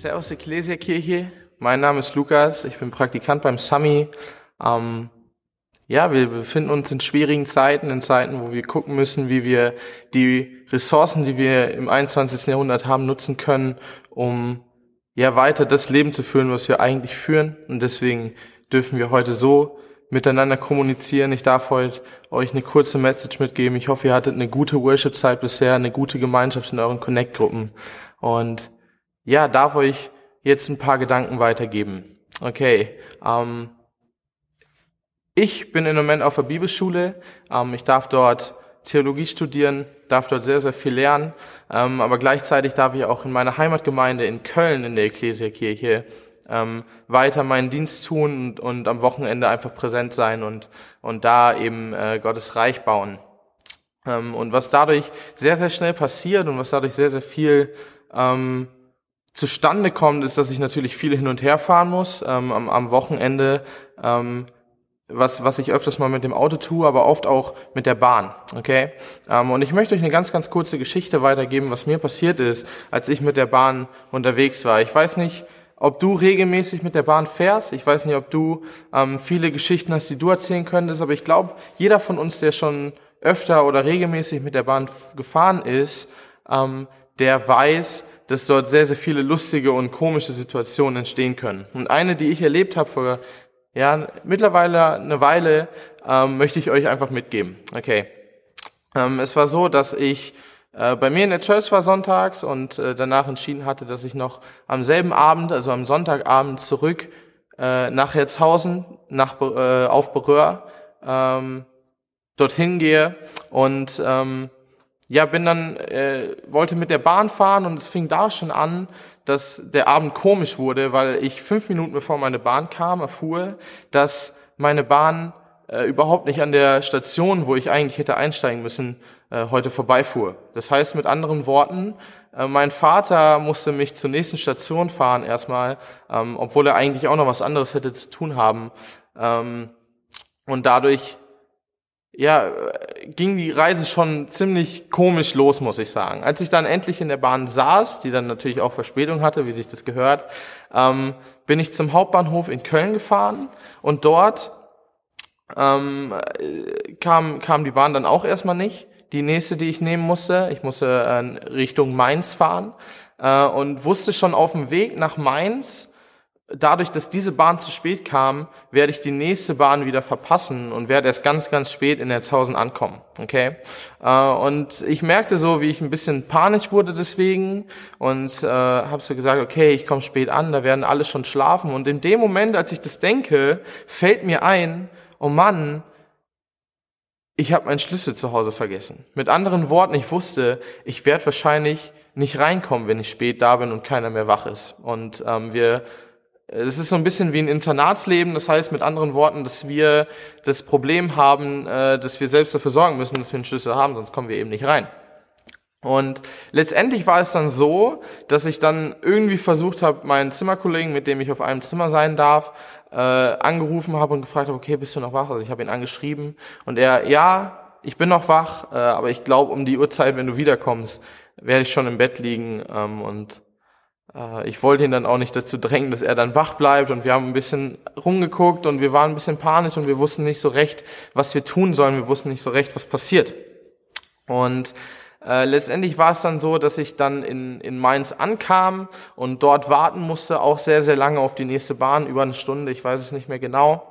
Servus Ecclesia Kirche, mein Name ist Lukas, ich bin Praktikant beim Sami. Ähm, ja, wir befinden uns in schwierigen Zeiten, in Zeiten, wo wir gucken müssen, wie wir die Ressourcen, die wir im 21. Jahrhundert haben, nutzen können, um ja weiter das Leben zu führen, was wir eigentlich führen. Und deswegen dürfen wir heute so miteinander kommunizieren. Ich darf heute euch eine kurze Message mitgeben. Ich hoffe, ihr hattet eine gute Worship-Zeit bisher, eine gute Gemeinschaft in euren Connect-Gruppen. Und ja, darf euch jetzt ein paar Gedanken weitergeben. Okay, ähm, ich bin im Moment auf der Bibelschule. Ähm, ich darf dort Theologie studieren, darf dort sehr, sehr viel lernen. Ähm, aber gleichzeitig darf ich auch in meiner Heimatgemeinde in Köln in der Ekklesiakirche ähm, weiter meinen Dienst tun und, und, am Wochenende einfach präsent sein und, und da eben äh, Gottes Reich bauen. Ähm, und was dadurch sehr, sehr schnell passiert und was dadurch sehr, sehr viel ähm, zustande kommt, ist, dass ich natürlich viel hin und her fahren muss. Ähm, am, am Wochenende ähm, was, was ich öfters mal mit dem Auto tue, aber oft auch mit der Bahn. Okay? Ähm, und ich möchte euch eine ganz, ganz kurze Geschichte weitergeben, was mir passiert ist, als ich mit der Bahn unterwegs war. Ich weiß nicht, ob du regelmäßig mit der Bahn fährst. Ich weiß nicht, ob du ähm, viele Geschichten hast, die du erzählen könntest, aber ich glaube, jeder von uns, der schon öfter oder regelmäßig mit der Bahn gefahren ist, ähm, der weiß, dass dort sehr, sehr viele lustige und komische Situationen entstehen können. Und eine, die ich erlebt habe vor ja, mittlerweile eine Weile ähm, möchte ich euch einfach mitgeben. Okay. Ähm, es war so, dass ich äh, bei mir in der Church war sonntags und äh, danach entschieden hatte, dass ich noch am selben Abend, also am Sonntagabend zurück äh, nach Herzhausen, nach, äh, auf Berühr, ähm, dorthin gehe und ähm, ja, bin dann, äh, wollte mit der Bahn fahren und es fing da schon an, dass der Abend komisch wurde, weil ich fünf Minuten bevor meine Bahn kam, erfuhr, dass meine Bahn äh, überhaupt nicht an der Station, wo ich eigentlich hätte einsteigen müssen, äh, heute vorbeifuhr. Das heißt mit anderen Worten, äh, mein Vater musste mich zur nächsten Station fahren erstmal, ähm, obwohl er eigentlich auch noch was anderes hätte zu tun haben. Ähm, und dadurch ja, ging die Reise schon ziemlich komisch los, muss ich sagen. Als ich dann endlich in der Bahn saß, die dann natürlich auch Verspätung hatte, wie sich das gehört, ähm, bin ich zum Hauptbahnhof in Köln gefahren und dort ähm, kam, kam die Bahn dann auch erstmal nicht. Die nächste, die ich nehmen musste, ich musste äh, Richtung Mainz fahren äh, und wusste schon auf dem Weg nach Mainz, dadurch, dass diese Bahn zu spät kam, werde ich die nächste Bahn wieder verpassen und werde erst ganz, ganz spät in Erzhausen ankommen. Okay? Äh, und ich merkte so, wie ich ein bisschen panisch wurde deswegen und äh, habe so gesagt, okay, ich komme spät an, da werden alle schon schlafen. Und in dem Moment, als ich das denke, fällt mir ein, oh Mann, ich habe meinen Schlüssel zu Hause vergessen. Mit anderen Worten, ich wusste, ich werde wahrscheinlich nicht reinkommen, wenn ich spät da bin und keiner mehr wach ist. Und ähm, wir es ist so ein bisschen wie ein Internatsleben, das heißt mit anderen Worten, dass wir das Problem haben, äh, dass wir selbst dafür sorgen müssen, dass wir einen Schlüssel haben, sonst kommen wir eben nicht rein. Und letztendlich war es dann so, dass ich dann irgendwie versucht habe, meinen Zimmerkollegen, mit dem ich auf einem Zimmer sein darf, äh, angerufen habe und gefragt habe, okay, bist du noch wach? Also ich habe ihn angeschrieben und er, ja, ich bin noch wach, äh, aber ich glaube, um die Uhrzeit, wenn du wiederkommst, werde ich schon im Bett liegen ähm, und ich wollte ihn dann auch nicht dazu drängen, dass er dann wach bleibt und wir haben ein bisschen rumgeguckt und wir waren ein bisschen panisch und wir wussten nicht so recht, was wir tun sollen. Wir wussten nicht so recht, was passiert. Und äh, letztendlich war es dann so, dass ich dann in, in Mainz ankam und dort warten musste, auch sehr, sehr lange auf die nächste Bahn, über eine Stunde, ich weiß es nicht mehr genau.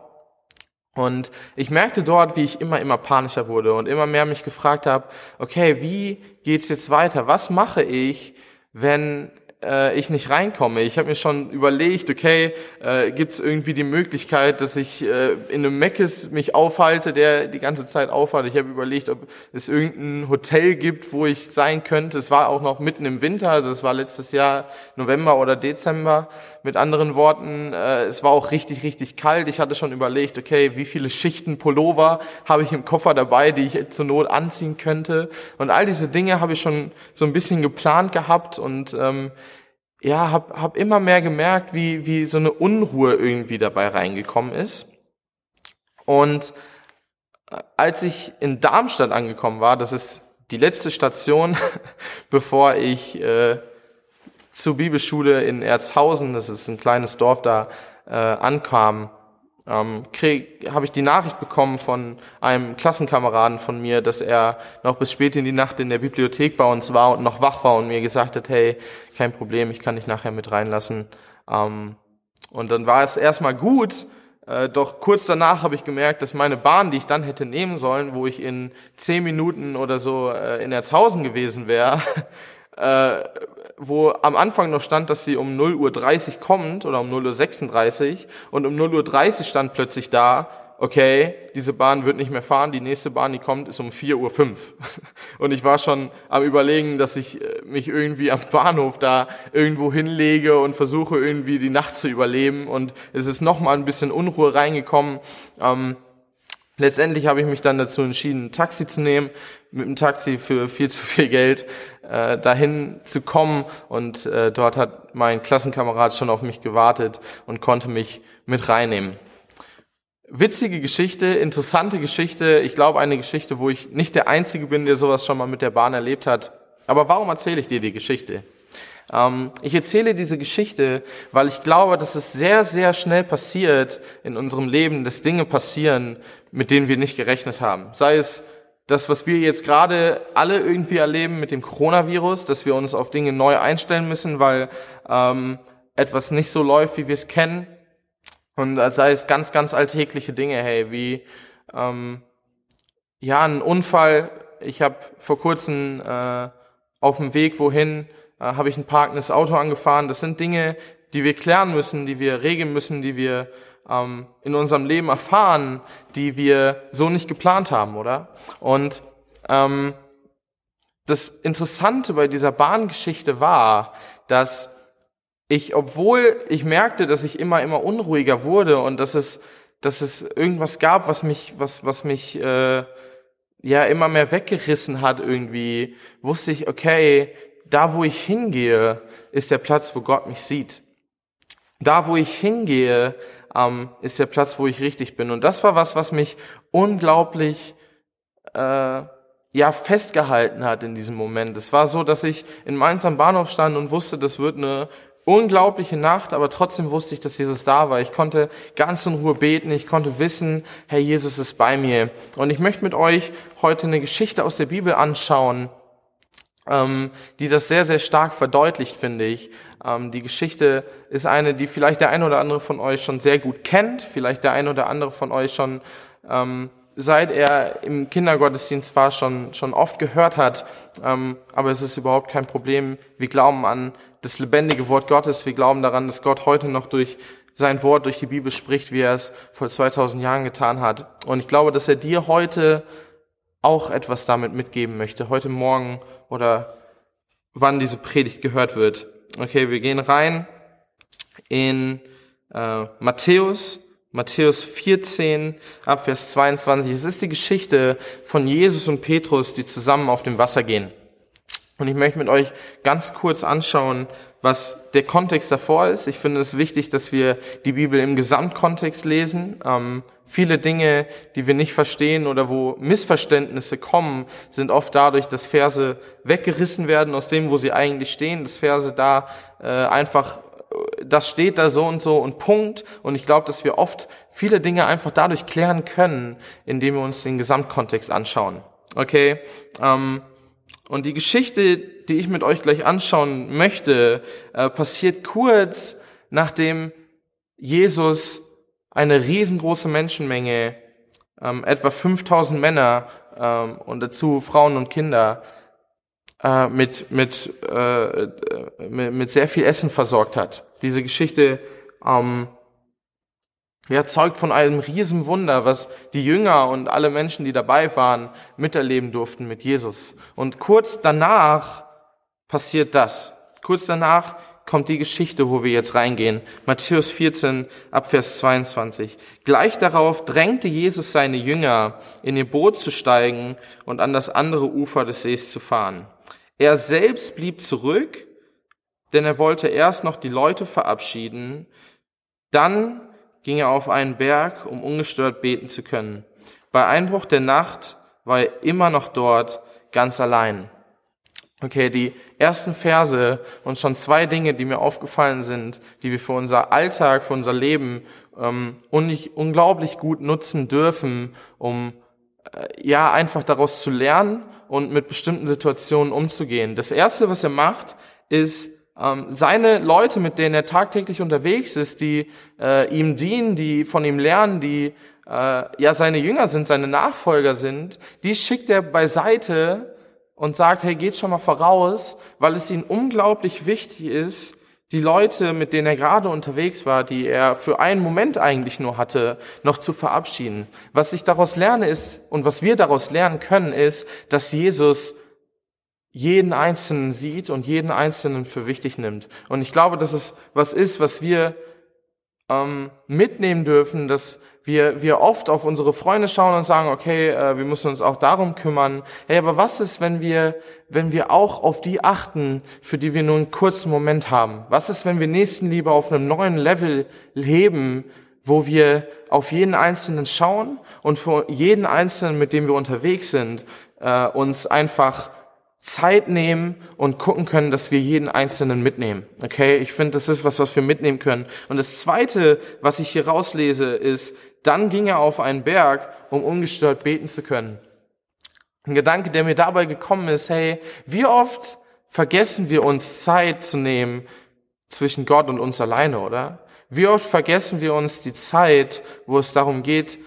Und ich merkte dort, wie ich immer, immer panischer wurde und immer mehr mich gefragt habe, okay, wie geht's jetzt weiter? Was mache ich, wenn äh, ich nicht reinkomme. Ich habe mir schon überlegt, okay, äh, gibt es irgendwie die Möglichkeit, dass ich äh, in einem Meckes mich aufhalte, der die ganze Zeit aufhat. Ich habe überlegt, ob es irgendein Hotel gibt, wo ich sein könnte. Es war auch noch mitten im Winter, also es war letztes Jahr November oder Dezember. Mit anderen Worten, äh, es war auch richtig, richtig kalt. Ich hatte schon überlegt, okay, wie viele Schichten Pullover habe ich im Koffer dabei, die ich zur Not anziehen könnte. Und all diese Dinge habe ich schon so ein bisschen geplant gehabt und ähm, ja, hab, hab immer mehr gemerkt, wie, wie so eine Unruhe irgendwie dabei reingekommen ist. Und äh, als ich in Darmstadt angekommen war, das ist die letzte Station, bevor ich äh, zur Bibelschule in Erzhausen, das ist ein kleines Dorf da, äh, ankam, ähm, habe ich die Nachricht bekommen von einem Klassenkameraden von mir, dass er noch bis spät in die Nacht in der Bibliothek bei uns war und noch wach war und mir gesagt hat, hey, kein Problem, ich kann dich nachher mit reinlassen. Ähm, und dann war es erstmal gut, äh, doch kurz danach habe ich gemerkt, dass meine Bahn, die ich dann hätte nehmen sollen, wo ich in zehn Minuten oder so äh, in Erzhausen gewesen wäre, äh, wo am Anfang noch stand, dass sie um 0.30 Uhr kommt oder um 0.36 Uhr und um 0.30 Uhr stand plötzlich da, okay, diese Bahn wird nicht mehr fahren, die nächste Bahn, die kommt, ist um 4.05 Uhr. Und ich war schon am überlegen, dass ich äh, mich irgendwie am Bahnhof da irgendwo hinlege und versuche irgendwie die Nacht zu überleben. Und es ist nochmal ein bisschen Unruhe reingekommen. Ähm, Letztendlich habe ich mich dann dazu entschieden, ein Taxi zu nehmen, mit dem Taxi für viel zu viel Geld äh, dahin zu kommen und äh, dort hat mein Klassenkamerad schon auf mich gewartet und konnte mich mit reinnehmen. Witzige Geschichte, interessante Geschichte. Ich glaube, eine Geschichte, wo ich nicht der Einzige bin, der sowas schon mal mit der Bahn erlebt hat. Aber warum erzähle ich dir die Geschichte? Ähm, ich erzähle diese Geschichte, weil ich glaube, dass es sehr, sehr schnell passiert in unserem Leben, dass Dinge passieren, mit denen wir nicht gerechnet haben. Sei es das, was wir jetzt gerade alle irgendwie erleben mit dem Coronavirus, dass wir uns auf Dinge neu einstellen müssen, weil ähm, etwas nicht so läuft, wie wir es kennen. Und sei es ganz, ganz alltägliche Dinge, hey, wie ähm, ja ein Unfall. Ich habe vor kurzem äh, auf dem Weg wohin habe ich ein parkendes Auto angefahren. Das sind Dinge, die wir klären müssen, die wir regeln müssen, die wir ähm, in unserem Leben erfahren, die wir so nicht geplant haben, oder? Und ähm, das Interessante bei dieser Bahngeschichte war, dass ich, obwohl ich merkte, dass ich immer, immer unruhiger wurde und dass es, dass es irgendwas gab, was mich, was, was mich äh, ja immer mehr weggerissen hat irgendwie, wusste ich, okay, da wo ich hingehe, ist der Platz, wo Gott mich sieht. Da wo ich hingehe, ähm, ist der Platz, wo ich richtig bin. Und das war was, was mich unglaublich äh, ja festgehalten hat in diesem Moment. Es war so, dass ich in Mainz am Bahnhof stand und wusste, das wird eine unglaubliche Nacht, aber trotzdem wusste ich, dass Jesus da war. Ich konnte ganz in Ruhe beten, ich konnte wissen, Herr Jesus ist bei mir. Und ich möchte mit euch heute eine Geschichte aus der Bibel anschauen, ähm, die das sehr, sehr stark verdeutlicht, finde ich. Ähm, die Geschichte ist eine, die vielleicht der ein oder andere von euch schon sehr gut kennt, vielleicht der ein oder andere von euch schon ähm, seit er im Kindergottesdienst war, schon, schon oft gehört hat. Ähm, aber es ist überhaupt kein Problem. Wir glauben an das lebendige Wort Gottes. Wir glauben daran, dass Gott heute noch durch sein Wort, durch die Bibel spricht, wie er es vor 2000 Jahren getan hat. Und ich glaube, dass er dir heute auch etwas damit mitgeben möchte, heute Morgen oder wann diese Predigt gehört wird. Okay, wir gehen rein in äh, Matthäus, Matthäus 14, Abvers 22. Es ist die Geschichte von Jesus und Petrus, die zusammen auf dem Wasser gehen. Und ich möchte mit euch ganz kurz anschauen, was der Kontext davor ist. Ich finde es wichtig, dass wir die Bibel im Gesamtkontext lesen. Ähm, viele Dinge, die wir nicht verstehen oder wo Missverständnisse kommen, sind oft dadurch, dass Verse weggerissen werden aus dem, wo sie eigentlich stehen, dass Verse da äh, einfach das steht da so und so und Punkt. Und ich glaube, dass wir oft viele Dinge einfach dadurch klären können, indem wir uns den Gesamtkontext anschauen. Okay? Ähm, und die Geschichte, die ich mit euch gleich anschauen möchte, äh, passiert kurz nachdem Jesus eine riesengroße Menschenmenge, ähm, etwa 5000 Männer ähm, und dazu Frauen und Kinder, äh, mit, äh, mit, mit sehr viel Essen versorgt hat. Diese Geschichte ähm, ja, zeugt von einem Riesenwunder, was die Jünger und alle Menschen, die dabei waren, miterleben durften mit Jesus. Und kurz danach passiert das. Kurz danach kommt die Geschichte, wo wir jetzt reingehen. Matthäus 14, Abvers 22. Gleich darauf drängte Jesus seine Jünger, in ihr Boot zu steigen und an das andere Ufer des Sees zu fahren. Er selbst blieb zurück, denn er wollte erst noch die Leute verabschieden. Dann ging er auf einen Berg, um ungestört beten zu können. Bei Einbruch der Nacht war er immer noch dort, ganz allein. Okay, die ersten Verse und schon zwei Dinge, die mir aufgefallen sind, die wir für unser Alltag, für unser Leben ähm, unglaublich gut nutzen dürfen, um äh, ja einfach daraus zu lernen und mit bestimmten Situationen umzugehen. Das erste, was er macht, ist seine Leute, mit denen er tagtäglich unterwegs ist, die äh, ihm dienen, die von ihm lernen, die äh, ja seine Jünger sind, seine Nachfolger sind, die schickt er beiseite und sagt, hey, geht schon mal voraus, weil es ihm unglaublich wichtig ist, die Leute, mit denen er gerade unterwegs war, die er für einen Moment eigentlich nur hatte, noch zu verabschieden. Was ich daraus lerne ist, und was wir daraus lernen können, ist, dass Jesus jeden Einzelnen sieht und jeden Einzelnen für wichtig nimmt. Und ich glaube, dass es was ist, was wir ähm, mitnehmen dürfen, dass wir, wir oft auf unsere Freunde schauen und sagen, okay, äh, wir müssen uns auch darum kümmern. Hey, aber was ist, wenn wir, wenn wir auch auf die achten, für die wir nur einen kurzen Moment haben? Was ist, wenn wir Nächstenliebe auf einem neuen Level leben, wo wir auf jeden Einzelnen schauen und für jeden Einzelnen, mit dem wir unterwegs sind, äh, uns einfach Zeit nehmen und gucken können, dass wir jeden Einzelnen mitnehmen. Okay, ich finde, das ist was, was wir mitnehmen können. Und das Zweite, was ich hier rauslese, ist, dann ging er auf einen Berg, um ungestört beten zu können. Ein Gedanke, der mir dabei gekommen ist, hey, wie oft vergessen wir uns Zeit zu nehmen zwischen Gott und uns alleine, oder? Wie oft vergessen wir uns die Zeit, wo es darum geht,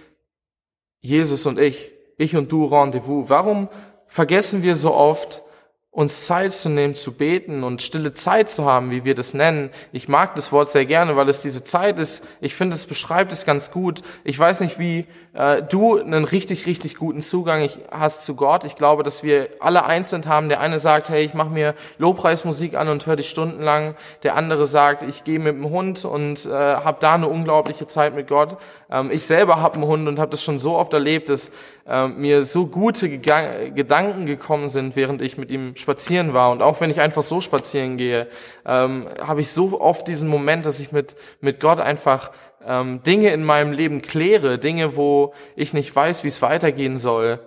Jesus und ich, ich und du Rendezvous. Warum vergessen wir so oft, uns Zeit zu nehmen, zu beten und stille Zeit zu haben, wie wir das nennen. Ich mag das Wort sehr gerne, weil es diese Zeit ist. Ich finde, es beschreibt es ganz gut. Ich weiß nicht, wie äh, du einen richtig, richtig guten Zugang hast zu Gott. Ich glaube, dass wir alle einzeln haben. Der eine sagt, hey, ich mache mir Lobpreismusik an und höre dich stundenlang. Der andere sagt, ich gehe mit dem Hund und äh, habe da eine unglaubliche Zeit mit Gott. Ähm, ich selber habe einen Hund und habe das schon so oft erlebt, dass äh, mir so gute Gedanken gekommen sind, während ich mit ihm spazieren war. Und auch wenn ich einfach so spazieren gehe, ähm, habe ich so oft diesen Moment, dass ich mit, mit Gott einfach ähm, Dinge in meinem Leben kläre, Dinge, wo ich nicht weiß, wie es weitergehen soll.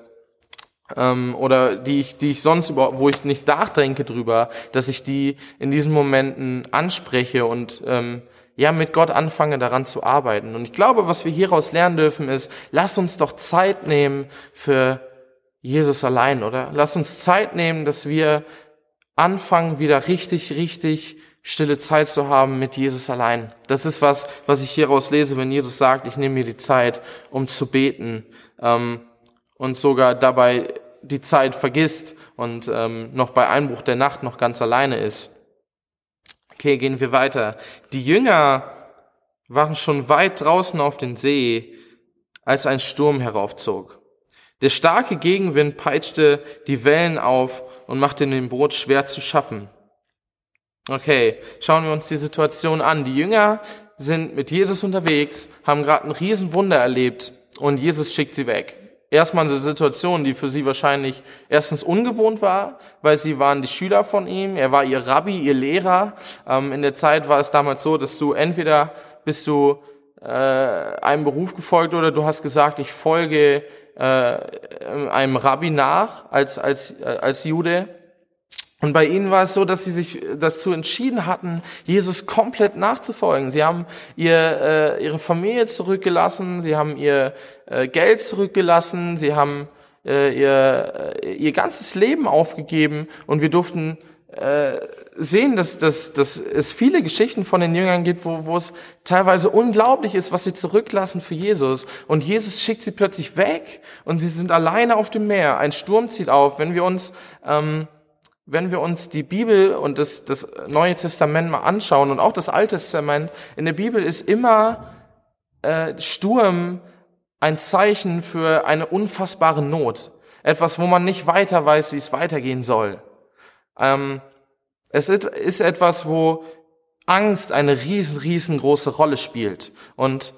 Ähm, oder die ich, die ich sonst über, wo ich nicht nachdenke drüber, dass ich die in diesen Momenten anspreche und ähm, ja mit Gott anfange daran zu arbeiten. Und ich glaube, was wir hieraus lernen dürfen, ist, lass uns doch Zeit nehmen für Jesus allein, oder? Lass uns Zeit nehmen, dass wir anfangen, wieder richtig, richtig stille Zeit zu haben mit Jesus allein. Das ist was, was ich hieraus lese, wenn Jesus sagt, ich nehme mir die Zeit, um zu beten ähm, und sogar dabei die Zeit vergisst und ähm, noch bei Einbruch der Nacht noch ganz alleine ist. Okay, gehen wir weiter. Die Jünger waren schon weit draußen auf den See, als ein Sturm heraufzog. Der starke Gegenwind peitschte die Wellen auf und machte dem Boot schwer zu schaffen. Okay, schauen wir uns die Situation an. Die Jünger sind mit Jesus unterwegs, haben gerade ein Riesenwunder erlebt und Jesus schickt sie weg. Erstmal eine Situation, die für sie wahrscheinlich erstens ungewohnt war, weil sie waren die Schüler von ihm, er war ihr Rabbi, ihr Lehrer. Ähm, in der Zeit war es damals so, dass du entweder bist du äh, einem Beruf gefolgt oder du hast gesagt, ich folge äh, einem Rabbi nach als, als, äh, als Jude. Und bei ihnen war es so, dass sie sich dazu entschieden hatten, Jesus komplett nachzufolgen. Sie haben ihr, äh, ihre Familie zurückgelassen, sie haben ihr äh, Geld zurückgelassen, sie haben äh, ihr, äh, ihr ganzes Leben aufgegeben und wir durften äh, sehen, dass, dass, dass es viele Geschichten von den Jüngern gibt, wo, wo es teilweise unglaublich ist, was sie zurücklassen für Jesus. Und Jesus schickt sie plötzlich weg und sie sind alleine auf dem Meer. Ein Sturm zieht auf. Wenn wir uns, ähm, wenn wir uns die Bibel und das, das Neue Testament mal anschauen und auch das Alte Testament, in der Bibel ist immer äh, Sturm ein Zeichen für eine unfassbare Not. Etwas, wo man nicht weiter weiß, wie es weitergehen soll. Ähm, es ist etwas, wo Angst eine riesen, riesengroße Rolle spielt. Und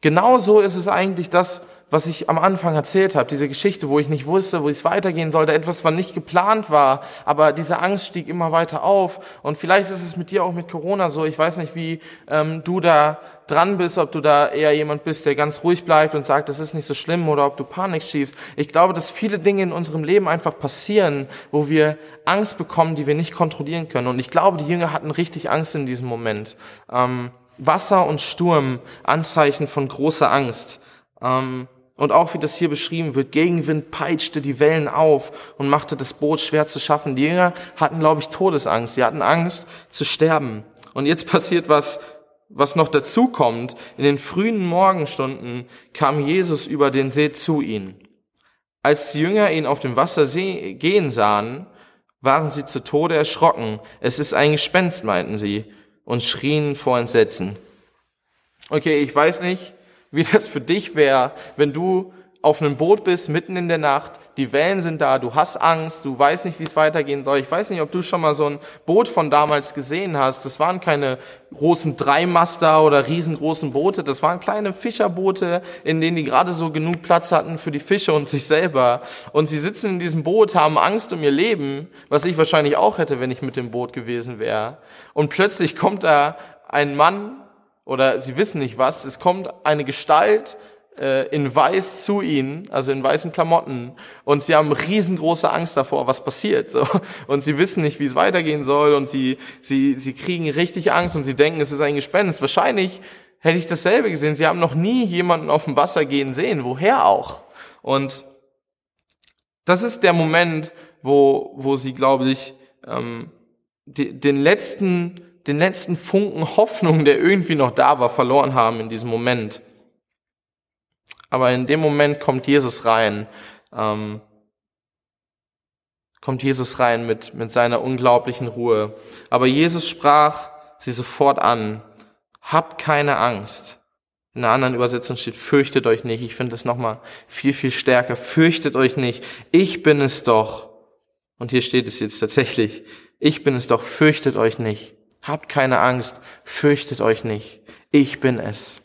genauso ist es eigentlich das, was ich am Anfang erzählt habe, diese Geschichte, wo ich nicht wusste, wo es weitergehen sollte, etwas, was nicht geplant war, aber diese Angst stieg immer weiter auf. Und vielleicht ist es mit dir auch mit Corona so. Ich weiß nicht, wie ähm, du da dran bist, ob du da eher jemand bist, der ganz ruhig bleibt und sagt, das ist nicht so schlimm, oder ob du Panik schiebst. Ich glaube, dass viele Dinge in unserem Leben einfach passieren, wo wir Angst bekommen, die wir nicht kontrollieren können. Und ich glaube, die Jünger hatten richtig Angst in diesem Moment. Ähm, Wasser und Sturm, Anzeichen von großer Angst. Ähm, und auch wie das hier beschrieben wird, Gegenwind peitschte die Wellen auf und machte das Boot schwer zu schaffen. Die Jünger hatten, glaube ich, Todesangst. Sie hatten Angst zu sterben. Und jetzt passiert was, was noch dazu kommt. In den frühen Morgenstunden kam Jesus über den See zu ihnen. Als die Jünger ihn auf dem Wasser gehen sahen, waren sie zu Tode erschrocken. Es ist ein Gespenst, meinten sie, und schrien vor Entsetzen. Okay, ich weiß nicht, wie das für dich wäre, wenn du auf einem Boot bist, mitten in der Nacht, die Wellen sind da, du hast Angst, du weißt nicht, wie es weitergehen soll. Ich weiß nicht, ob du schon mal so ein Boot von damals gesehen hast. Das waren keine großen Dreimaster oder riesengroßen Boote, das waren kleine Fischerboote, in denen die gerade so genug Platz hatten für die Fische und sich selber. Und sie sitzen in diesem Boot, haben Angst um ihr Leben, was ich wahrscheinlich auch hätte, wenn ich mit dem Boot gewesen wäre. Und plötzlich kommt da ein Mann oder sie wissen nicht was, es kommt eine Gestalt äh, in weiß zu ihnen, also in weißen Klamotten, und sie haben riesengroße Angst davor, was passiert. So. Und sie wissen nicht, wie es weitergehen soll, und sie, sie, sie kriegen richtig Angst und sie denken, es ist ein Gespenst. Wahrscheinlich hätte ich dasselbe gesehen. Sie haben noch nie jemanden auf dem Wasser gehen sehen, woher auch. Und das ist der Moment, wo, wo sie, glaube ich, ähm, die, den letzten den letzten Funken Hoffnung, der irgendwie noch da war, verloren haben in diesem Moment. Aber in dem Moment kommt Jesus rein, ähm, kommt Jesus rein mit, mit seiner unglaublichen Ruhe. Aber Jesus sprach sie sofort an, habt keine Angst. In einer anderen Übersetzung steht, fürchtet euch nicht. Ich finde das nochmal viel, viel stärker. Fürchtet euch nicht. Ich bin es doch. Und hier steht es jetzt tatsächlich. Ich bin es doch. Fürchtet euch nicht. Habt keine Angst, fürchtet euch nicht. Ich bin es.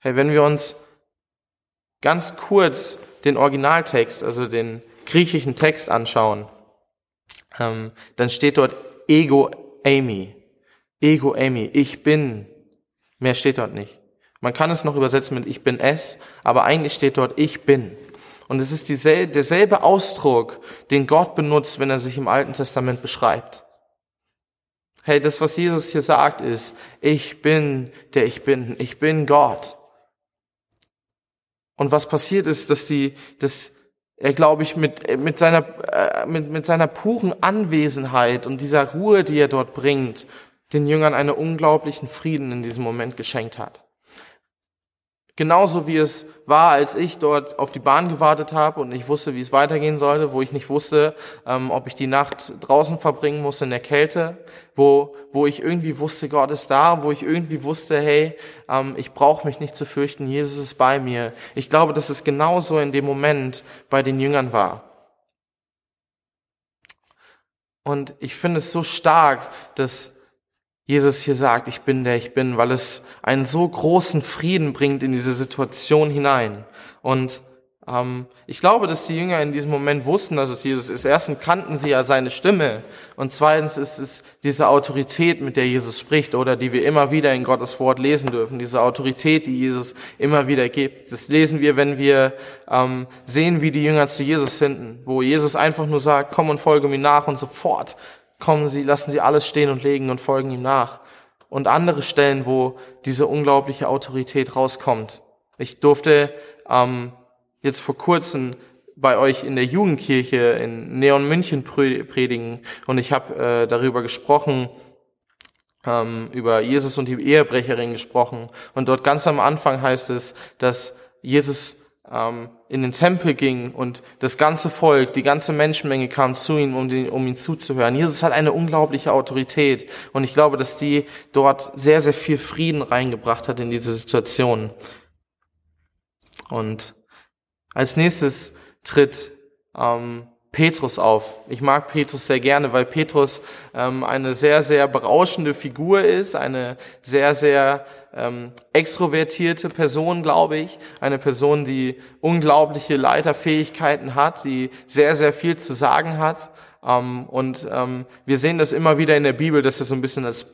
Hey, wenn wir uns ganz kurz den Originaltext, also den griechischen Text anschauen, ähm, dann steht dort Ego Amy. Ego Amy. Ich bin. Mehr steht dort nicht. Man kann es noch übersetzen mit Ich bin es, aber eigentlich steht dort Ich bin. Und es ist dieselbe, derselbe Ausdruck, den Gott benutzt, wenn er sich im Alten Testament beschreibt. Hey, das, was Jesus hier sagt, ist, ich bin der ich bin, ich bin Gott. Und was passiert ist, dass die, dass er, glaube ich, mit, mit seiner, äh, mit, mit seiner puren Anwesenheit und dieser Ruhe, die er dort bringt, den Jüngern einen unglaublichen Frieden in diesem Moment geschenkt hat. Genauso wie es war, als ich dort auf die Bahn gewartet habe und ich wusste, wie es weitergehen sollte, wo ich nicht wusste, ähm, ob ich die Nacht draußen verbringen muss in der Kälte, wo, wo ich irgendwie wusste, Gott ist da, wo ich irgendwie wusste, hey, ähm, ich brauche mich nicht zu fürchten, Jesus ist bei mir. Ich glaube, dass es genauso in dem Moment bei den Jüngern war. Und ich finde es so stark, dass Jesus hier sagt, ich bin der ich bin, weil es einen so großen Frieden bringt in diese Situation hinein. Und ähm, ich glaube, dass die Jünger in diesem Moment wussten, dass es Jesus ist. Erstens kannten sie ja seine Stimme und zweitens ist es diese Autorität, mit der Jesus spricht oder die wir immer wieder in Gottes Wort lesen dürfen, diese Autorität, die Jesus immer wieder gibt. Das lesen wir, wenn wir ähm, sehen, wie die Jünger zu Jesus finden, wo Jesus einfach nur sagt, komm und folge mir nach und sofort kommen sie, lassen sie alles stehen und legen und folgen ihm nach. Und andere Stellen, wo diese unglaubliche Autorität rauskommt. Ich durfte ähm, jetzt vor kurzem bei euch in der Jugendkirche in Neon München predigen und ich habe äh, darüber gesprochen, ähm, über Jesus und die Ehebrecherin gesprochen. Und dort ganz am Anfang heißt es, dass Jesus in den Tempel ging und das ganze Volk, die ganze Menschenmenge kam zu ihm, um, den, um ihn zuzuhören. Jesus hat eine unglaubliche Autorität und ich glaube, dass die dort sehr, sehr viel Frieden reingebracht hat in diese Situation. Und als nächstes tritt ähm, Petrus auf. Ich mag Petrus sehr gerne, weil Petrus ähm, eine sehr, sehr berauschende Figur ist, eine sehr, sehr ähm, extrovertierte Person, glaube ich, eine Person, die unglaubliche Leiterfähigkeiten hat, die sehr, sehr viel zu sagen hat. Ähm, und ähm, wir sehen das immer wieder in der Bibel, dass er so ein bisschen als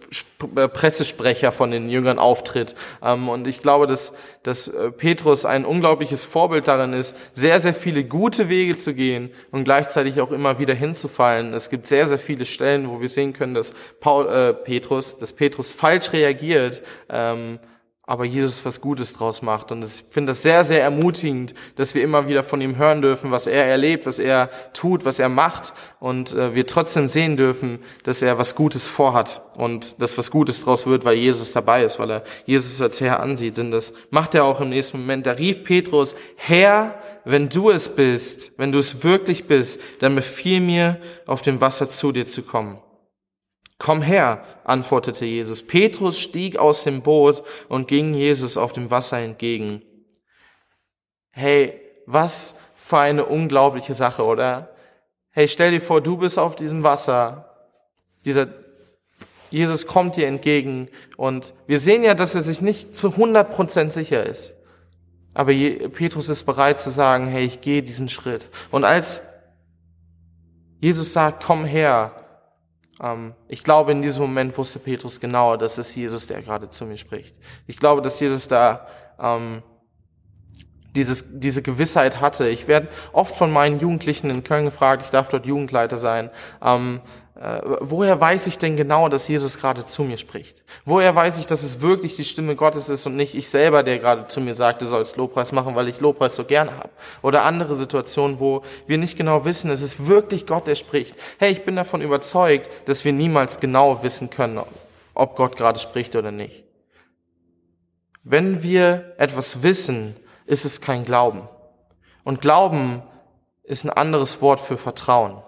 äh, Pressesprecher von den Jüngern auftritt. Ähm, und ich glaube, dass, dass äh, Petrus ein unglaubliches Vorbild darin ist, sehr, sehr viele gute Wege zu gehen und gleichzeitig auch immer wieder hinzufallen. Es gibt sehr, sehr viele Stellen, wo wir sehen können, dass Paul, äh, Petrus, dass Petrus falsch reagiert. Ähm, aber Jesus was Gutes draus macht. Und ich finde das sehr, sehr ermutigend, dass wir immer wieder von ihm hören dürfen, was er erlebt, was er tut, was er macht. Und äh, wir trotzdem sehen dürfen, dass er was Gutes vorhat und dass was Gutes draus wird, weil Jesus dabei ist, weil er Jesus als Herr ansieht. Denn das macht er auch im nächsten Moment. Da rief Petrus, Herr, wenn du es bist, wenn du es wirklich bist, dann befiehl mir, auf dem Wasser zu dir zu kommen. Komm her, antwortete Jesus. Petrus stieg aus dem Boot und ging Jesus auf dem Wasser entgegen. Hey, was für eine unglaubliche Sache, oder? Hey, stell dir vor, du bist auf diesem Wasser. Dieser Jesus kommt dir entgegen und wir sehen ja, dass er sich nicht zu 100 Prozent sicher ist. Aber Petrus ist bereit zu sagen, hey, ich gehe diesen Schritt. Und als Jesus sagt, komm her, ich glaube, in diesem Moment wusste Petrus genau, das ist Jesus, der gerade zu mir spricht. Ich glaube, dass Jesus da ähm, dieses, diese Gewissheit hatte. Ich werde oft von meinen Jugendlichen in Köln gefragt, ich darf dort Jugendleiter sein. Ähm, äh, woher weiß ich denn genau, dass Jesus gerade zu mir spricht? Woher weiß ich, dass es wirklich die Stimme Gottes ist und nicht ich selber, der gerade zu mir sagt, du sollst Lobpreis machen, weil ich Lobpreis so gerne habe? Oder andere Situationen, wo wir nicht genau wissen, es ist wirklich Gott, der spricht. Hey, ich bin davon überzeugt, dass wir niemals genau wissen können, ob Gott gerade spricht oder nicht. Wenn wir etwas wissen, ist es kein Glauben. Und Glauben ist ein anderes Wort für Vertrauen.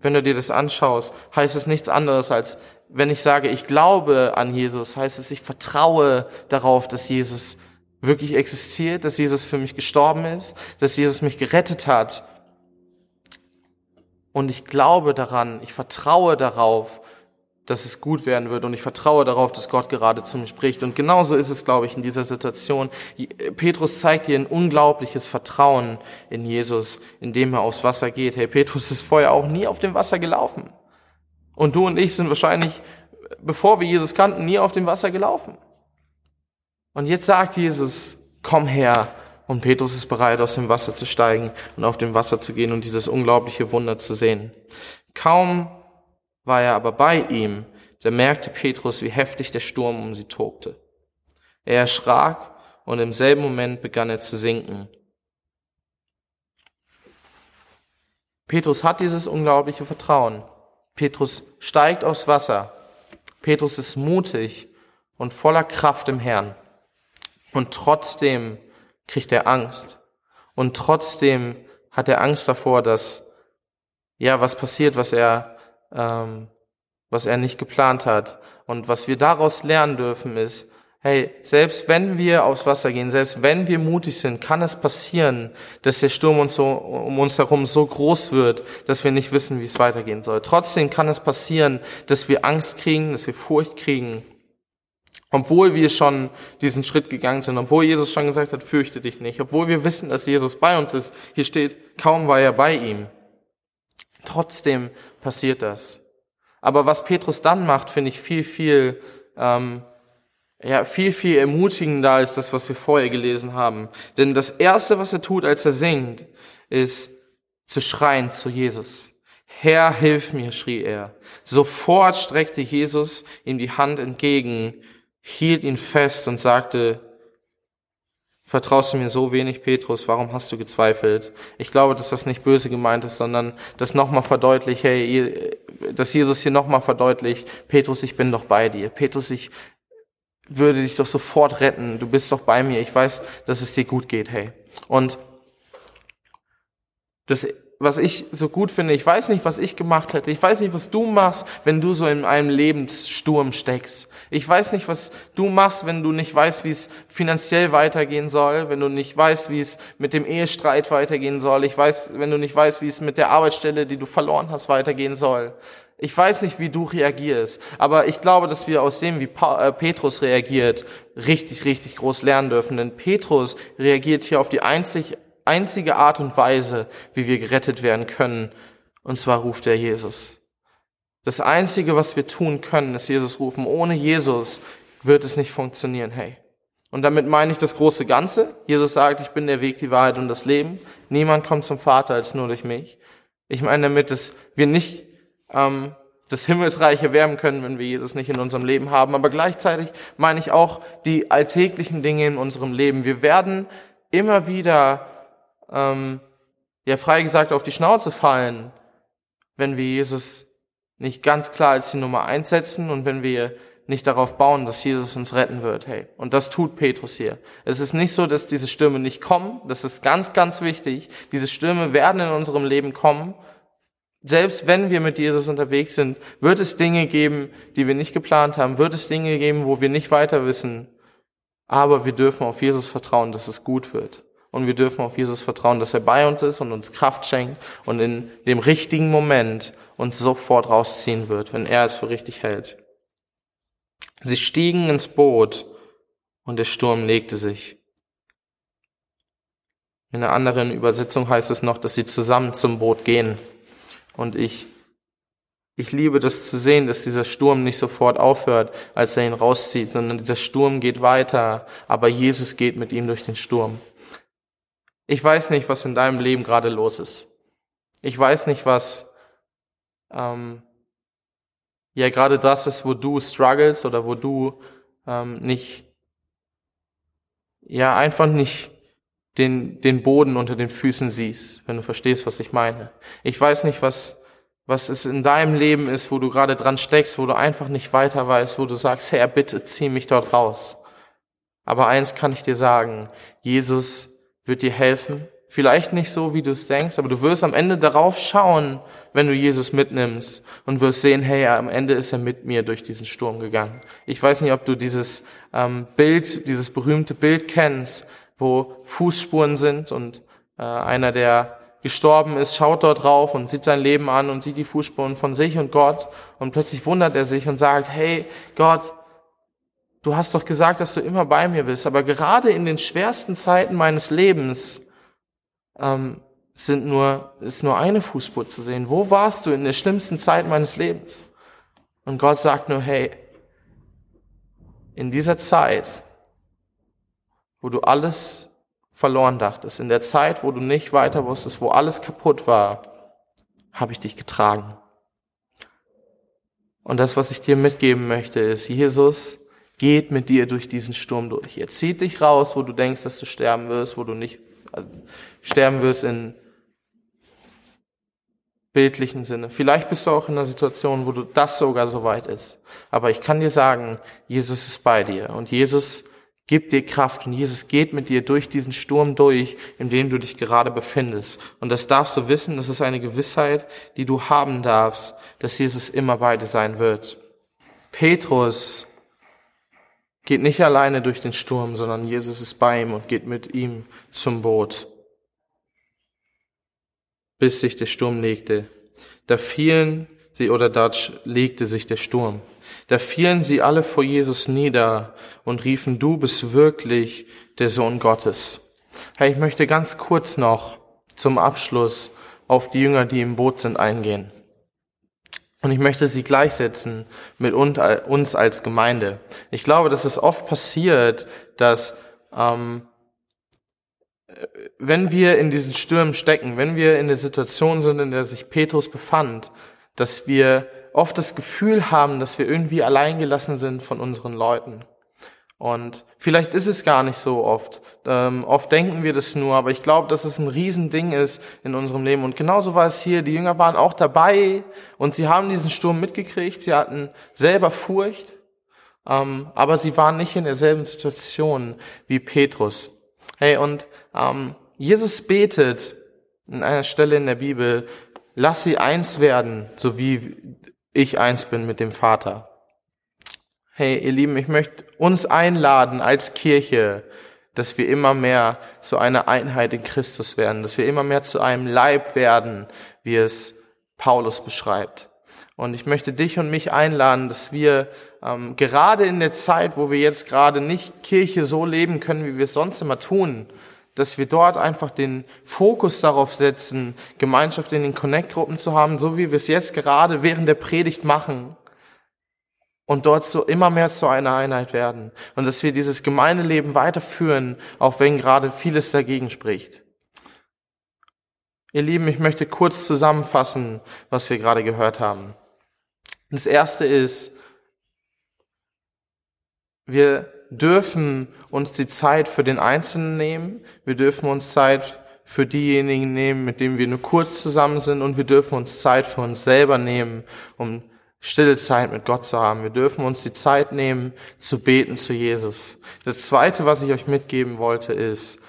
Wenn du dir das anschaust, heißt es nichts anderes als, wenn ich sage, ich glaube an Jesus, heißt es, ich vertraue darauf, dass Jesus wirklich existiert, dass Jesus für mich gestorben ist, dass Jesus mich gerettet hat. Und ich glaube daran, ich vertraue darauf, dass es gut werden wird und ich vertraue darauf, dass Gott gerade zu mir spricht. Und genauso ist es, glaube ich, in dieser Situation. Petrus zeigt hier ein unglaubliches Vertrauen in Jesus, indem er aufs Wasser geht. Hey, Petrus ist vorher auch nie auf dem Wasser gelaufen. Und du und ich sind wahrscheinlich, bevor wir Jesus kannten, nie auf dem Wasser gelaufen. Und jetzt sagt Jesus, komm her. Und Petrus ist bereit, aus dem Wasser zu steigen und auf dem Wasser zu gehen und dieses unglaubliche Wunder zu sehen. Kaum war er aber bei ihm, da merkte Petrus, wie heftig der Sturm um sie tobte. Er erschrak und im selben Moment begann er zu sinken. Petrus hat dieses unglaubliche Vertrauen. Petrus steigt aufs Wasser. Petrus ist mutig und voller Kraft im Herrn. Und trotzdem kriegt er Angst. Und trotzdem hat er Angst davor, dass, ja, was passiert, was er ähm, was er nicht geplant hat. Und was wir daraus lernen dürfen ist, hey, selbst wenn wir aufs Wasser gehen, selbst wenn wir mutig sind, kann es passieren, dass der Sturm uns so, um uns herum so groß wird, dass wir nicht wissen, wie es weitergehen soll. Trotzdem kann es passieren, dass wir Angst kriegen, dass wir Furcht kriegen. Obwohl wir schon diesen Schritt gegangen sind, obwohl Jesus schon gesagt hat, fürchte dich nicht, obwohl wir wissen, dass Jesus bei uns ist. Hier steht, kaum war er bei ihm. Trotzdem passiert das. Aber was Petrus dann macht, finde ich viel, viel, ähm, ja, viel, viel ermutigender als das, was wir vorher gelesen haben. Denn das Erste, was er tut, als er singt, ist zu schreien zu Jesus. Herr, hilf mir, schrie er. Sofort streckte Jesus ihm die Hand entgegen, hielt ihn fest und sagte, Vertraust du mir so wenig, Petrus? Warum hast du gezweifelt? Ich glaube, dass das nicht böse gemeint ist, sondern das nochmal verdeutlicht, hey, dass Jesus hier nochmal verdeutlicht, Petrus, ich bin doch bei dir. Petrus, ich würde dich doch sofort retten. Du bist doch bei mir. Ich weiß, dass es dir gut geht, hey. Und das was ich so gut finde, ich weiß nicht, was ich gemacht hätte. Ich weiß nicht, was du machst, wenn du so in einem Lebenssturm steckst. Ich weiß nicht, was du machst, wenn du nicht weißt, wie es finanziell weitergehen soll, wenn du nicht weißt, wie es mit dem Ehestreit weitergehen soll. Ich weiß, wenn du nicht weißt, wie es mit der Arbeitsstelle, die du verloren hast, weitergehen soll. Ich weiß nicht, wie du reagierst, aber ich glaube, dass wir aus dem, wie äh, Petrus reagiert, richtig, richtig groß lernen dürfen. Denn Petrus reagiert hier auf die einzig einzige Art und Weise, wie wir gerettet werden können, und zwar ruft er Jesus. Das Einzige, was wir tun können, ist Jesus rufen. Ohne Jesus wird es nicht funktionieren, hey. Und damit meine ich das große Ganze. Jesus sagt, ich bin der Weg, die Wahrheit und das Leben. Niemand kommt zum Vater als nur durch mich. Ich meine damit, dass wir nicht ähm, das Himmelsreich erwärmen können, wenn wir Jesus nicht in unserem Leben haben. Aber gleichzeitig meine ich auch die alltäglichen Dinge in unserem Leben. Wir werden immer wieder ähm, ja frei gesagt auf die Schnauze fallen, wenn wir Jesus nicht ganz klar als die Nummer eins setzen und wenn wir nicht darauf bauen, dass Jesus uns retten wird. Hey, und das tut Petrus hier. Es ist nicht so, dass diese Stürme nicht kommen. Das ist ganz, ganz wichtig. Diese Stürme werden in unserem Leben kommen. Selbst wenn wir mit Jesus unterwegs sind, wird es Dinge geben, die wir nicht geplant haben. Wird es Dinge geben, wo wir nicht weiter wissen. Aber wir dürfen auf Jesus vertrauen, dass es gut wird und wir dürfen auf Jesus vertrauen, dass er bei uns ist und uns Kraft schenkt und in dem richtigen Moment uns sofort rausziehen wird, wenn er es für richtig hält. Sie stiegen ins Boot und der Sturm legte sich. In einer anderen Übersetzung heißt es noch, dass sie zusammen zum Boot gehen. Und ich, ich liebe das zu sehen, dass dieser Sturm nicht sofort aufhört, als er ihn rauszieht, sondern dieser Sturm geht weiter, aber Jesus geht mit ihm durch den Sturm. Ich weiß nicht, was in deinem Leben gerade los ist. Ich weiß nicht, was ähm, ja gerade das ist, wo du struggles oder wo du ähm, nicht, ja einfach nicht den, den Boden unter den Füßen siehst, wenn du verstehst, was ich meine. Ich weiß nicht, was, was es in deinem Leben ist, wo du gerade dran steckst, wo du einfach nicht weiter weißt, wo du sagst, Herr, bitte zieh mich dort raus. Aber eins kann ich dir sagen, Jesus wird dir helfen. Vielleicht nicht so, wie du es denkst, aber du wirst am Ende darauf schauen, wenn du Jesus mitnimmst und wirst sehen, hey, am Ende ist er mit mir durch diesen Sturm gegangen. Ich weiß nicht, ob du dieses ähm, Bild, dieses berühmte Bild kennst, wo Fußspuren sind und äh, einer, der gestorben ist, schaut dort drauf und sieht sein Leben an und sieht die Fußspuren von sich und Gott und plötzlich wundert er sich und sagt, hey, Gott, du hast doch gesagt, dass du immer bei mir bist, aber gerade in den schwersten Zeiten meines Lebens ähm, sind nur, ist nur eine Fußspur zu sehen. Wo warst du in der schlimmsten Zeit meines Lebens? Und Gott sagt nur, hey, in dieser Zeit, wo du alles verloren dachtest, in der Zeit, wo du nicht weiter wusstest, wo alles kaputt war, habe ich dich getragen. Und das, was ich dir mitgeben möchte, ist, Jesus geht mit dir durch diesen Sturm durch. Er zieht dich raus, wo du denkst, dass du sterben wirst, wo du nicht also sterben wirst in bildlichen Sinne. Vielleicht bist du auch in einer Situation, wo du das sogar so weit ist. Aber ich kann dir sagen, Jesus ist bei dir und Jesus gibt dir Kraft und Jesus geht mit dir durch diesen Sturm durch, in dem du dich gerade befindest. Und das darfst du wissen, das ist eine Gewissheit, die du haben darfst, dass Jesus immer bei dir sein wird. Petrus geht nicht alleine durch den Sturm, sondern Jesus ist bei ihm und geht mit ihm zum Boot, bis sich der Sturm legte. Da fielen sie, oder da legte sich der Sturm. Da fielen sie alle vor Jesus nieder und riefen, du bist wirklich der Sohn Gottes. Hey, ich möchte ganz kurz noch zum Abschluss auf die Jünger, die im Boot sind, eingehen. Und ich möchte sie gleichsetzen mit uns als Gemeinde. Ich glaube, dass es oft passiert, dass ähm, wenn wir in diesen Stürmen stecken, wenn wir in der Situation sind, in der sich Petrus befand, dass wir oft das Gefühl haben, dass wir irgendwie alleingelassen sind von unseren Leuten. Und vielleicht ist es gar nicht so oft. Ähm, oft denken wir das nur, aber ich glaube, dass es ein Riesending ist in unserem Leben. Und genauso war es hier. Die Jünger waren auch dabei und sie haben diesen Sturm mitgekriegt. Sie hatten selber Furcht, ähm, aber sie waren nicht in derselben Situation wie Petrus. Hey, und ähm, Jesus betet in einer Stelle in der Bibel, lass sie eins werden, so wie ich eins bin mit dem Vater. Hey, ihr Lieben, ich möchte uns einladen als Kirche, dass wir immer mehr zu einer Einheit in Christus werden, dass wir immer mehr zu einem Leib werden, wie es Paulus beschreibt. Und ich möchte dich und mich einladen, dass wir ähm, gerade in der Zeit, wo wir jetzt gerade nicht Kirche so leben können, wie wir es sonst immer tun, dass wir dort einfach den Fokus darauf setzen, Gemeinschaft in den Connect-Gruppen zu haben, so wie wir es jetzt gerade während der Predigt machen. Und dort so immer mehr zu einer Einheit werden. Und dass wir dieses Gemeindeleben weiterführen, auch wenn gerade vieles dagegen spricht. Ihr Lieben, ich möchte kurz zusammenfassen, was wir gerade gehört haben. Das erste ist, wir dürfen uns die Zeit für den Einzelnen nehmen. Wir dürfen uns Zeit für diejenigen nehmen, mit denen wir nur kurz zusammen sind. Und wir dürfen uns Zeit für uns selber nehmen, um stille Zeit mit Gott zu haben. Wir dürfen uns die Zeit nehmen, zu beten zu Jesus. Das zweite, was ich euch mitgeben wollte, ist,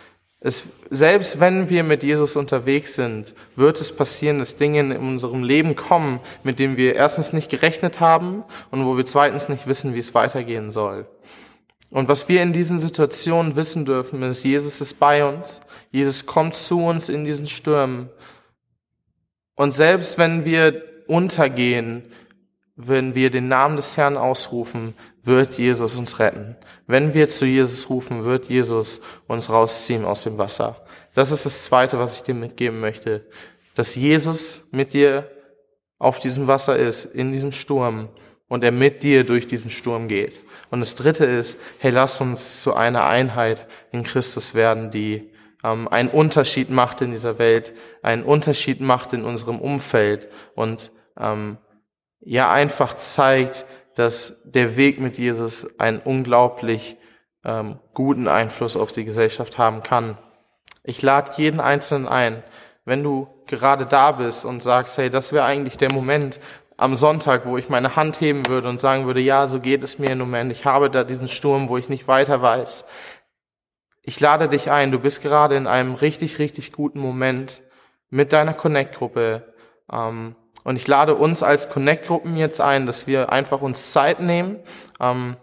es, selbst wenn wir mit Jesus unterwegs sind, wird es passieren, dass Dinge in unserem Leben kommen, mit denen wir erstens nicht gerechnet haben und wo wir zweitens nicht wissen, wie es weitergehen soll. Und was wir in diesen Situationen wissen dürfen, ist, Jesus ist bei uns. Jesus kommt zu uns in diesen Stürmen. Und selbst wenn wir untergehen, wenn wir den Namen des Herrn ausrufen, wird Jesus uns retten. Wenn wir zu Jesus rufen, wird Jesus uns rausziehen aus dem Wasser. Das ist das Zweite, was ich dir mitgeben möchte. Dass Jesus mit dir auf diesem Wasser ist, in diesem Sturm, und er mit dir durch diesen Sturm geht. Und das dritte ist, hey, lass uns zu einer Einheit in Christus werden, die ähm, einen Unterschied macht in dieser Welt, einen Unterschied macht in unserem Umfeld und ähm, ja einfach zeigt, dass der Weg mit Jesus einen unglaublich ähm, guten Einfluss auf die Gesellschaft haben kann. Ich lade jeden Einzelnen ein, wenn du gerade da bist und sagst, hey, das wäre eigentlich der Moment, am Sonntag, wo ich meine Hand heben würde und sagen würde, ja, so geht es mir im Moment. Ich habe da diesen Sturm, wo ich nicht weiter weiß. Ich lade dich ein. Du bist gerade in einem richtig, richtig guten Moment mit deiner Connect-Gruppe. Ähm, und ich lade uns als Connect-Gruppen jetzt ein, dass wir einfach uns Zeit nehmen, ähm,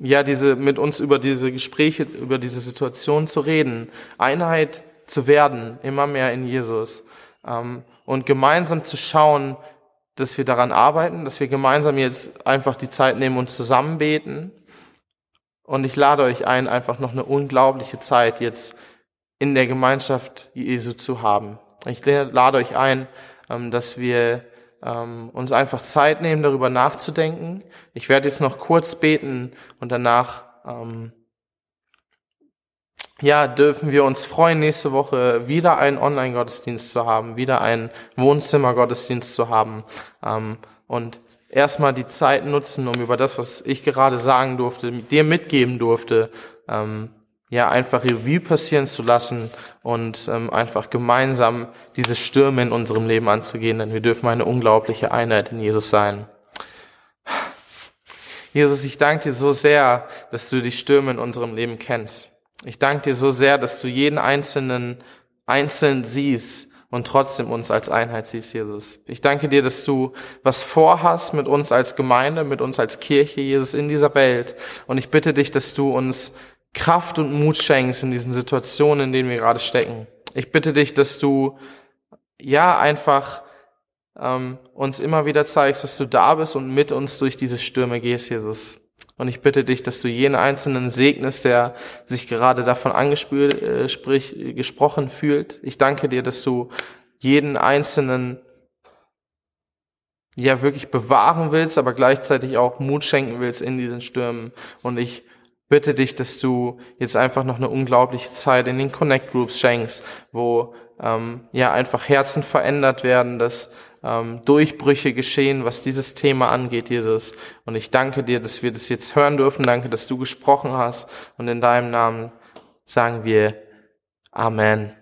ja, diese, mit uns über diese Gespräche, über diese Situation zu reden, Einheit zu werden, immer mehr in Jesus, ähm, und gemeinsam zu schauen, dass wir daran arbeiten, dass wir gemeinsam jetzt einfach die Zeit nehmen und zusammen beten. Und ich lade euch ein, einfach noch eine unglaubliche Zeit jetzt in der Gemeinschaft Jesu zu haben. Ich lade euch ein, dass wir ähm, uns einfach Zeit nehmen, darüber nachzudenken. Ich werde jetzt noch kurz beten und danach ähm, ja, dürfen wir uns freuen, nächste Woche wieder einen Online-Gottesdienst zu haben, wieder einen Wohnzimmer-Gottesdienst zu haben ähm, und erstmal die Zeit nutzen, um über das, was ich gerade sagen durfte, dir mitgeben durfte, ähm, ja, einfach Revue passieren zu lassen und ähm, einfach gemeinsam diese Stürme in unserem Leben anzugehen, denn wir dürfen eine unglaubliche Einheit in Jesus sein. Jesus, ich danke dir so sehr, dass du die Stürme in unserem Leben kennst. Ich danke dir so sehr, dass du jeden einzelnen einzeln siehst und trotzdem uns als Einheit siehst, Jesus. Ich danke dir, dass du was vorhast mit uns als Gemeinde, mit uns als Kirche, Jesus, in dieser Welt. Und ich bitte dich, dass du uns Kraft und Mut schenkst in diesen Situationen, in denen wir gerade stecken. Ich bitte dich, dass du ja einfach ähm, uns immer wieder zeigst, dass du da bist und mit uns durch diese Stürme gehst, Jesus. Und ich bitte dich, dass du jeden Einzelnen segnest, der sich gerade davon angespült, äh, sprich, gesprochen fühlt. Ich danke dir, dass du jeden Einzelnen ja wirklich bewahren willst, aber gleichzeitig auch Mut schenken willst in diesen Stürmen. Und ich bitte dich, dass du jetzt einfach noch eine unglaubliche Zeit in den Connect Groups schenkst, wo ähm, ja einfach Herzen verändert werden, dass ähm, Durchbrüche geschehen, was dieses Thema angeht, Jesus. Und ich danke dir, dass wir das jetzt hören dürfen. Danke, dass du gesprochen hast. Und in deinem Namen sagen wir Amen.